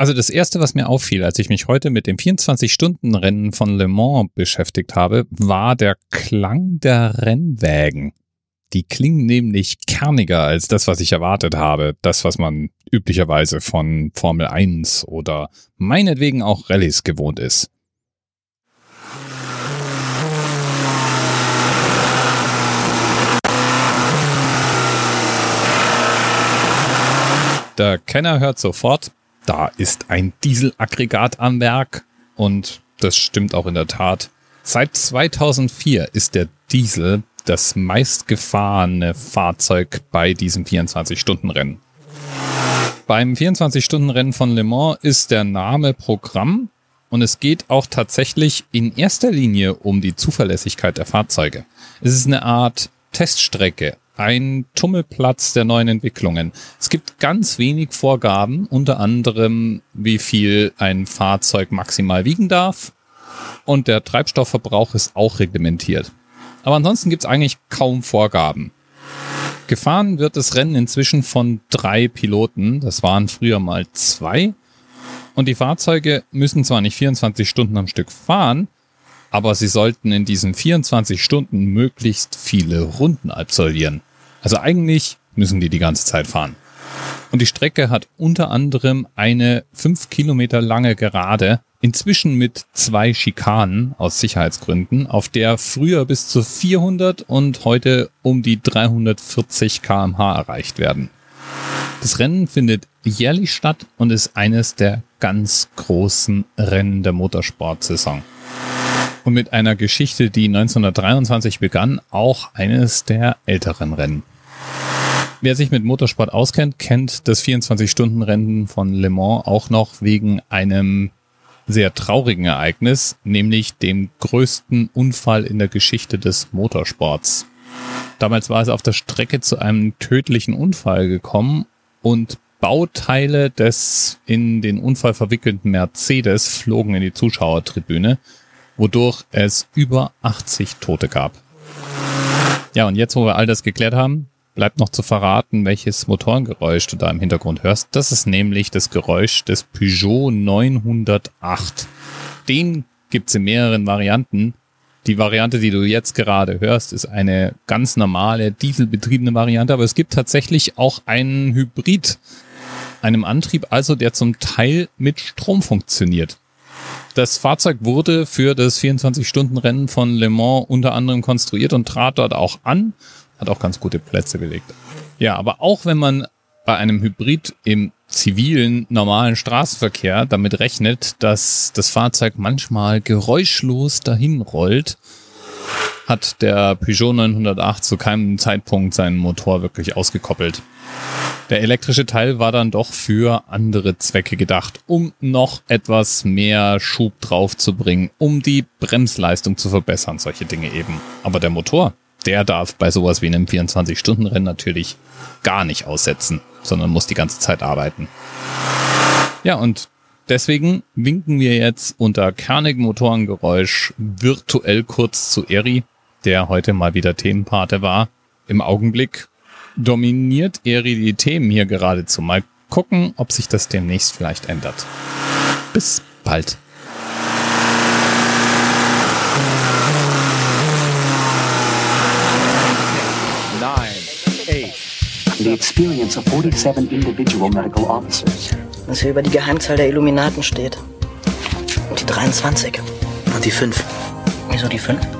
Also das Erste, was mir auffiel, als ich mich heute mit dem 24-Stunden-Rennen von Le Mans beschäftigt habe, war der Klang der Rennwägen. Die klingen nämlich kerniger als das, was ich erwartet habe. Das, was man üblicherweise von Formel 1 oder meinetwegen auch Rallyes gewohnt ist. Der Kenner hört sofort, da ist ein Dieselaggregat am Werk und das stimmt auch in der Tat. Seit 2004 ist der Diesel das meistgefahrene Fahrzeug bei diesem 24-Stunden-Rennen. Beim 24-Stunden-Rennen von Le Mans ist der Name Programm und es geht auch tatsächlich in erster Linie um die Zuverlässigkeit der Fahrzeuge. Es ist eine Art Teststrecke, ein Tummelplatz der neuen Entwicklungen. Es gibt ganz wenig Vorgaben, unter anderem, wie viel ein Fahrzeug maximal wiegen darf. Und der Treibstoffverbrauch ist auch reglementiert. Aber ansonsten gibt es eigentlich kaum Vorgaben. Gefahren wird das Rennen inzwischen von drei Piloten. Das waren früher mal zwei. Und die Fahrzeuge müssen zwar nicht 24 Stunden am Stück fahren, aber sie sollten in diesen 24 Stunden möglichst viele Runden absolvieren. Also eigentlich müssen die die ganze Zeit fahren. Und die Strecke hat unter anderem eine fünf Kilometer lange Gerade, inzwischen mit zwei Schikanen aus Sicherheitsgründen, auf der früher bis zu 400 und heute um die 340 kmh erreicht werden. Das Rennen findet jährlich statt und ist eines der ganz großen Rennen der Motorsportsaison. Und mit einer Geschichte, die 1923 begann, auch eines der älteren Rennen. Wer sich mit Motorsport auskennt, kennt das 24-Stunden-Rennen von Le Mans auch noch wegen einem sehr traurigen Ereignis, nämlich dem größten Unfall in der Geschichte des Motorsports. Damals war es auf der Strecke zu einem tödlichen Unfall gekommen und Bauteile des in den Unfall verwickelten Mercedes flogen in die Zuschauertribüne, wodurch es über 80 Tote gab. Ja, und jetzt, wo wir all das geklärt haben, bleibt noch zu verraten, welches Motorengeräusch du da im Hintergrund hörst. Das ist nämlich das Geräusch des Peugeot 908. Den gibt's in mehreren Varianten. Die Variante, die du jetzt gerade hörst, ist eine ganz normale dieselbetriebene Variante, aber es gibt tatsächlich auch einen Hybrid, einem Antrieb also, der zum Teil mit Strom funktioniert. Das Fahrzeug wurde für das 24-Stunden-Rennen von Le Mans unter anderem konstruiert und trat dort auch an hat auch ganz gute Plätze belegt. Ja, aber auch wenn man bei einem Hybrid im zivilen, normalen Straßenverkehr damit rechnet, dass das Fahrzeug manchmal geräuschlos dahin rollt, hat der Peugeot 908 zu keinem Zeitpunkt seinen Motor wirklich ausgekoppelt. Der elektrische Teil war dann doch für andere Zwecke gedacht, um noch etwas mehr Schub draufzubringen, um die Bremsleistung zu verbessern, solche Dinge eben. Aber der Motor, der darf bei sowas wie einem 24-Stunden-Rennen natürlich gar nicht aussetzen, sondern muss die ganze Zeit arbeiten. Ja, und deswegen winken wir jetzt unter kernigem Motorengeräusch virtuell kurz zu Eri, der heute mal wieder Themenpate war. Im Augenblick dominiert Eri die Themen hier geradezu. Mal gucken, ob sich das demnächst vielleicht ändert. Bis bald. the experience of 47 individual medical officers. Was hier über die Geheimzahl der Illuminaten steht. Und die 23. Und die 5. Wieso die 5?